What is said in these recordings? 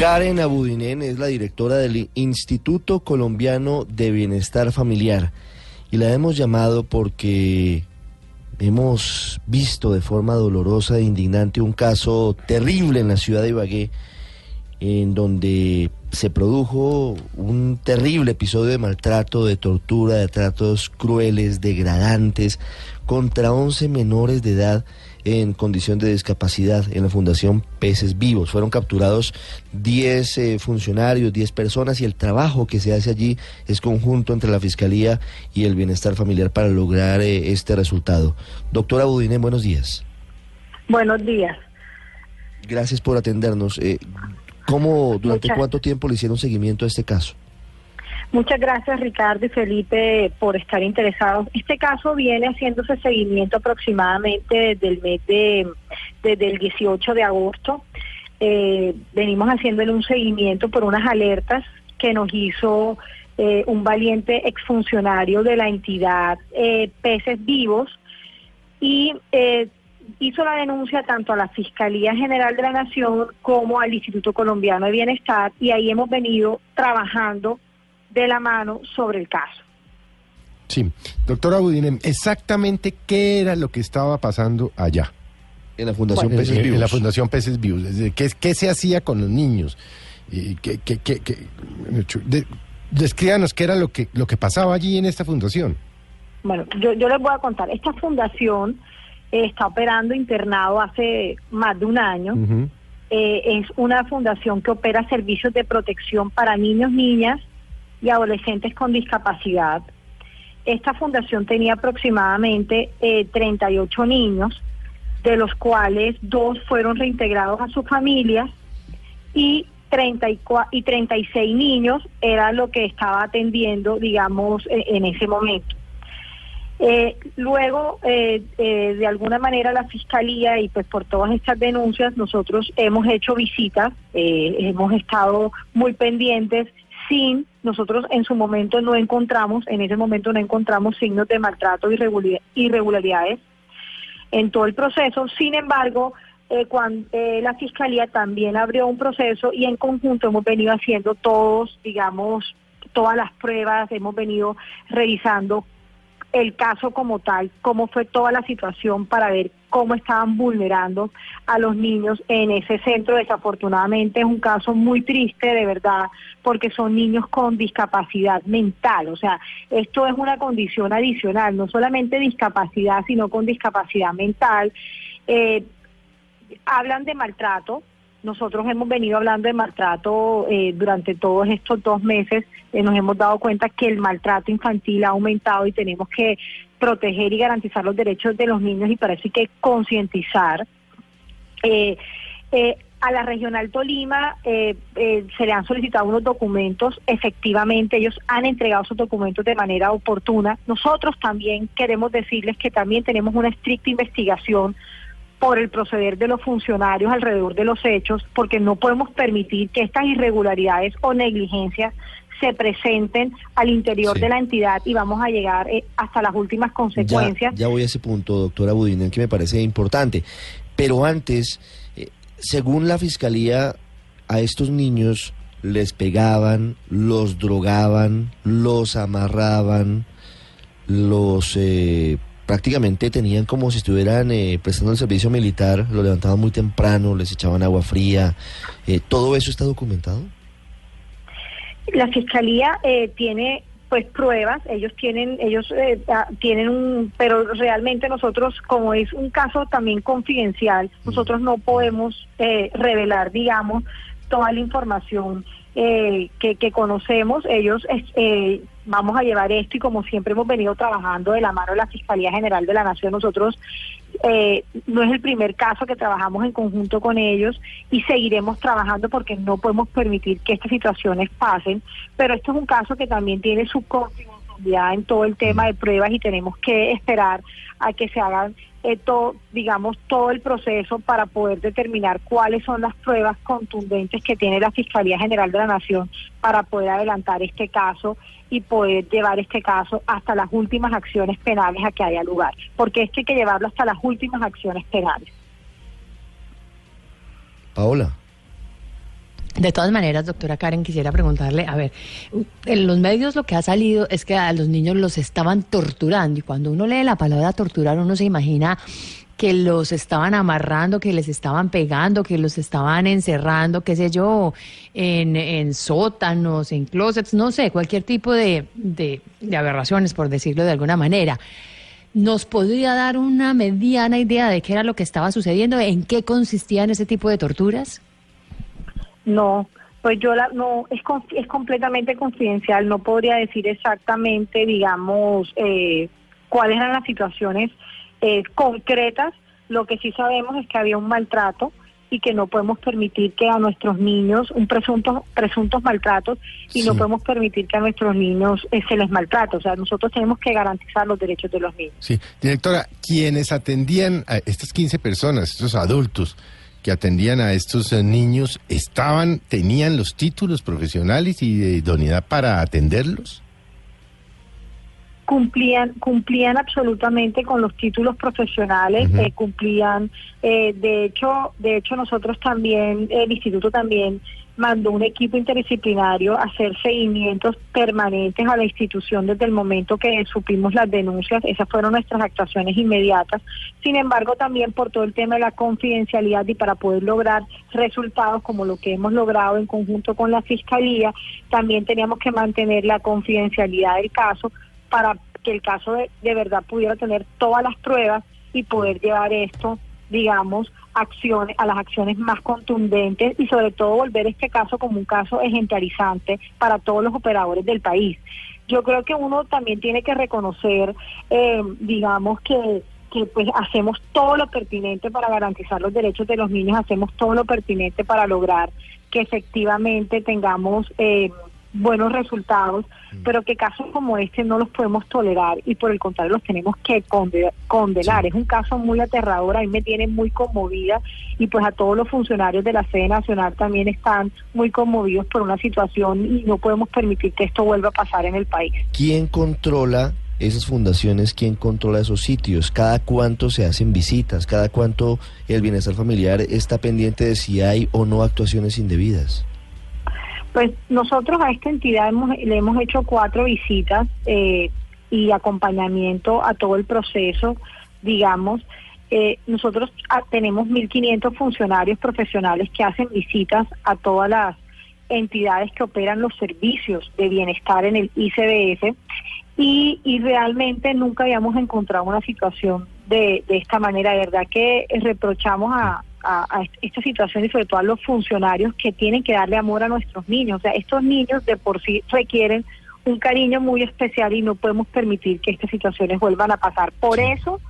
Karen Abudinen es la directora del Instituto Colombiano de Bienestar Familiar. Y la hemos llamado porque hemos visto de forma dolorosa e indignante un caso terrible en la ciudad de Ibagué en donde se produjo un terrible episodio de maltrato, de tortura, de tratos crueles, degradantes contra 11 menores de edad en condición de discapacidad en la Fundación Peces Vivos. Fueron capturados 10 eh, funcionarios, 10 personas y el trabajo que se hace allí es conjunto entre la Fiscalía y el Bienestar Familiar para lograr eh, este resultado. Doctora Budine, buenos días. Buenos días. Gracias por atendernos. Eh, ¿Cómo, durante cuánto tiempo le hicieron seguimiento a este caso? Muchas gracias Ricardo y Felipe por estar interesados. Este caso viene haciéndose seguimiento aproximadamente desde el mes de, desde el 18 de agosto. Eh, venimos haciéndole un seguimiento por unas alertas que nos hizo eh, un valiente exfuncionario de la entidad eh, Peces Vivos y hizo la denuncia tanto a la Fiscalía General de la Nación como al Instituto Colombiano de Bienestar y ahí hemos venido trabajando de la mano sobre el caso. Sí, doctora Budinem, exactamente qué era lo que estaba pasando allá. En la Fundación Peces Vivos. En la Fundación Peces Vivos. ¿Qué, qué se hacía con los niños? ¿Y qué, qué, qué, descríbanos qué era lo que, lo que pasaba allí en esta fundación. Bueno, yo, yo les voy a contar. Esta fundación está operando internado hace más de un año. Eh, es una fundación que opera servicios de protección para niños, niñas y adolescentes con discapacidad. Esta fundación tenía aproximadamente 38 eh, niños, de los cuales dos fueron reintegrados a sus familias y 34 y 36 niños era lo que estaba atendiendo, digamos, e, en ese momento. Eh, luego, eh, de alguna manera, la Fiscalía y pues por todas estas denuncias, nosotros hemos hecho visitas, hemos estado muy pendientes sin nosotros en su momento no encontramos, en ese momento no encontramos signos de maltrato y irregularidades en todo el proceso. Sin embargo, eh, cuando, eh, la Fiscalía también abrió un proceso y en conjunto hemos venido haciendo todos, digamos, todas las pruebas, hemos venido revisando el caso como tal, cómo fue toda la situación para ver cómo estaban vulnerando a los niños en ese centro. Desafortunadamente es un caso muy triste, de verdad, porque son niños con discapacidad mental. O sea, esto es una condición adicional, no solamente discapacidad, sino con discapacidad mental. Eh, hablan de maltrato, nosotros hemos venido hablando de maltrato eh, durante todos estos dos meses. Eh, nos hemos dado cuenta que el maltrato infantil ha aumentado y tenemos que proteger y garantizar los derechos de los niños y parece que concientizar. Eh, a la Regional Tolima se le han solicitado unos documentos, efectivamente ellos han entregado sus documentos de manera oportuna. Nosotros también queremos decirles que también tenemos una estricta investigación por el proceder de los funcionarios alrededor de los hechos, porque no podemos permitir que estas irregularidades o negligencias se presenten al interior de la entidad y vamos a llegar eh, hasta las últimas consecuencias. Ya, voy a ese punto, doctora Budinen, que me parece importante. Pero antes, eh, según la Fiscalía, a estos niños les pegaban, los drogaban, los amarraban, los eh, prácticamente tenían como si estuvieran eh, prestando el servicio militar, lo levantaban muy temprano, les echaban agua fría. Eh, ¿Todo eso está documentado? La fiscalía eh, tiene pues pruebas, ellos tienen, ellos ah, tienen un, pero realmente nosotros, como es un caso también confidencial, nosotros no podemos revelar, digamos, toda la información que, que, conocemos. Ellos vamos a llevar esto y como siempre hemos venido trabajando de la mano de la Fiscalía General de la Nación, nosotros eh, no es el primer caso que trabajamos en conjunto con ellos y seguiremos trabajando porque no podemos permitir que estas situaciones pasen, pero esto es un caso que también tiene su confidencialidad en todo el tema de pruebas y tenemos que esperar a que se hagan eh, todo, digamos, todo el proceso para poder determinar cuáles son las pruebas contundentes que tiene la Fiscalía General de la Nación para poder adelantar este caso y poder llevar este caso hasta las últimas acciones penales a que haya lugar, porque esto hay que llevarlo hasta las últimas acciones penales. Paola. De todas maneras, doctora Karen, quisiera preguntarle, a ver, en los medios lo que ha salido es que a los niños los estaban torturando y cuando uno lee la palabra torturar uno se imagina que los estaban amarrando, que les estaban pegando, que los estaban encerrando, qué sé yo, en, sótanos, en closets, no sé, cualquier tipo de, de, de aberraciones, por decirlo de alguna manera. ¿Nos podría dar una mediana idea de qué era lo que estaba sucediendo? ¿En qué consistían ese tipo de torturas? No, pues yo la, no, es, es completamente confidencial, no podría decir exactamente, digamos, eh, cuáles eran las situaciones eh, concretas, lo que sí sabemos es que había un maltrato y que no podemos permitir que a nuestros niños, un presunto, presuntos maltratos, y no podemos permitir que a nuestros niños eh, se les maltrate. O sea, nosotros tenemos que garantizar los derechos de los niños. Sí, directora, quienes atendían a estas 15 personas, estos adultos que atendían a estos eh, niños, estaban, tenían los títulos profesionales y de idoneidad para atenderlos? Cumplían cumplían absolutamente con los títulos profesionales eh, cumplían eh, de hecho de hecho nosotros también el instituto también mandó un equipo interdisciplinario a hacer seguimientos permanentes a la institución desde el momento que supimos las denuncias. Esas fueron nuestras actuaciones inmediatas. Sin embargo, también por todo el tema de la confidencialidad y para poder lograr resultados como lo que hemos logrado en conjunto con la Fiscalía, también teníamos que mantener la confidencialidad del caso para que el caso de, verdad pudiera tener todas las pruebas y poder llevar esto, digamos, acciones a las acciones más contundentes y sobre todo volver este caso como un caso ejemplarizante para todos los operadores del país. Yo creo que uno también tiene que reconocer, eh, digamos que que pues hacemos todo lo pertinente para garantizar los derechos de los niños, hacemos todo lo pertinente para lograr que efectivamente tengamos eh, buenos resultados, mm. pero que casos como este no los podemos tolerar y por el contrario los tenemos que condenar. Es un caso muy aterrador, a mí me tiene muy conmovida y pues a todos los funcionarios de la sede nacional también están muy conmovidos por una situación y no podemos permitir que esto vuelva a pasar en el país. ¿Quién controla esas fundaciones, quién controla esos sitios, cada cuánto se hacen visitas, cada cuánto el bienestar familiar está pendiente de si hay o no actuaciones indebidas. Pues nosotros a esta entidad le hemos hecho cuatro visitas eh, y acompañamiento a todo el proceso, digamos. Eh, nosotros ah, tenemos 1.500 funcionarios profesionales que hacen visitas a todas las entidades que operan los servicios de bienestar en el ICBF y, y realmente nunca habíamos encontrado una situación de, de esta manera. De verdad que reprochamos a, a, esta situación y sobre todo a los funcionarios que tienen que darle amor a nuestros niños. O sea, estos niños de por sí requieren un cariño muy especial y no podemos permitir que estas situaciones vuelvan a pasar. Por eso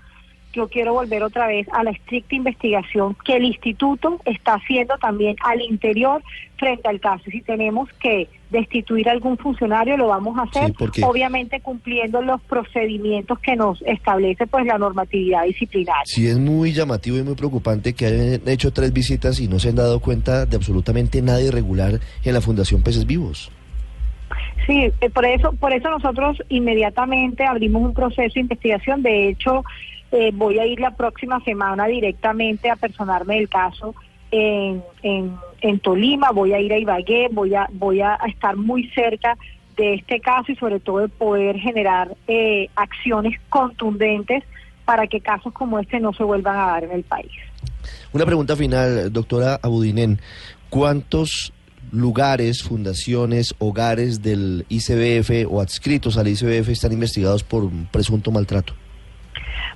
yo quiero volver otra vez a la estricta investigación que el instituto está haciendo también al interior frente al caso. Si tenemos que destituir a algún funcionario, lo vamos a hacer, obviamente cumpliendo los procedimientos que nos establece pues la normatividad disciplinaria. Sí, es muy llamativo y muy preocupante que hayan hecho tres visitas y no se han dado cuenta de absolutamente nada irregular en la Fundación Peces Vivos. Sí, eh, por eso, por eso nosotros inmediatamente abrimos un proceso de investigación. De hecho, eh, voy a ir la próxima semana directamente a personarme del caso en, en, Tolima, voy a ir a Ibagué, voy a, voy a estar muy cerca de este caso y sobre todo de poder generar eh, acciones contundentes para que casos como este no se vuelvan a dar en el país. Una pregunta final, doctora Abudinen. ¿Cuántos lugares, fundaciones, hogares del ICBF o adscritos al ICBF están investigados por presunto maltrato?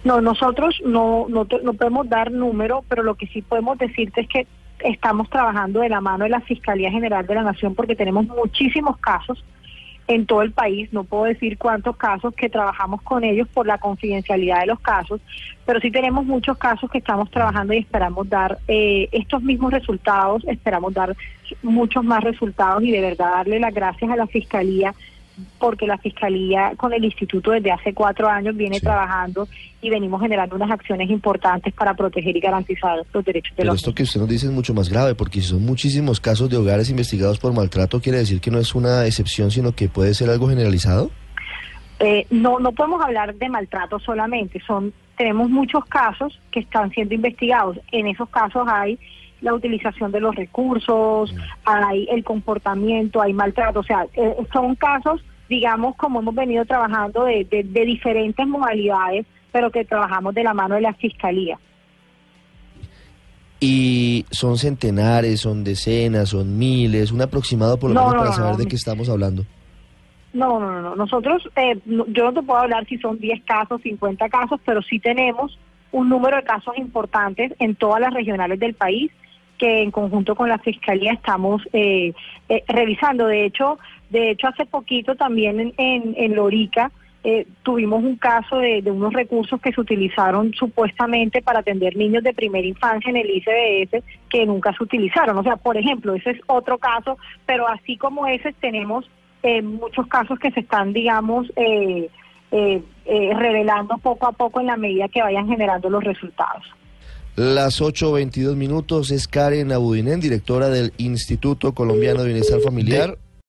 No, nosotros no, no, no podemos dar número, pero lo que sí podemos decirte es que estamos trabajando de la mano de la Fiscalía General de la Nación porque tenemos muchísimos casos en todo el país, no puedo decir cuántos casos que trabajamos con ellos por la confidencialidad de los casos, pero sí tenemos muchos casos que estamos trabajando y esperamos dar eh, estos mismos resultados, esperamos dar muchos más resultados y de verdad darle las gracias a la Fiscalía porque la Fiscalía con el Instituto desde hace cuatro años viene trabajando y venimos generando unas acciones importantes para proteger y garantizar los derechos de Pero los esto que usted nos dice es mucho más grave, porque si son muchísimos casos de hogares investigados por maltrato, ¿quiere decir que no es una excepción, sino que puede ser algo generalizado? Eh, no, no podemos hablar de maltrato solamente, son tenemos muchos casos que están siendo investigados. En esos casos hay la utilización de los recursos, mm. hay el comportamiento, hay maltrato, o sea, eh, son casos, digamos, como hemos venido trabajando de, de diferentes modalidades, pero que trabajamos de la mano de la Fiscalía. Y son centenares, son decenas, son miles, un aproximado por lo menos para saber de qué estamos hablando. No, no, no, nosotros, eh, yo no te puedo hablar si son 10 casos, 50 casos, pero sí tenemos un número de casos importantes en todas las regionales del país que en conjunto con la fiscalía estamos eh, eh, revisando. De hecho, de hecho hace poquito también en, en, Lorica eh, tuvimos un caso de, unos recursos que se utilizaron supuestamente para atender niños de primera infancia en el ICBS que nunca se utilizaron. O sea, por ejemplo, ese es otro caso, pero así como ese tenemos eh, muchos casos que se están, digamos, eh, revelando poco a poco en la medida que vayan generando los resultados. Las 8.22 minutos es Karen Abudinen, directora del Instituto Colombiano de Bienestar Familiar.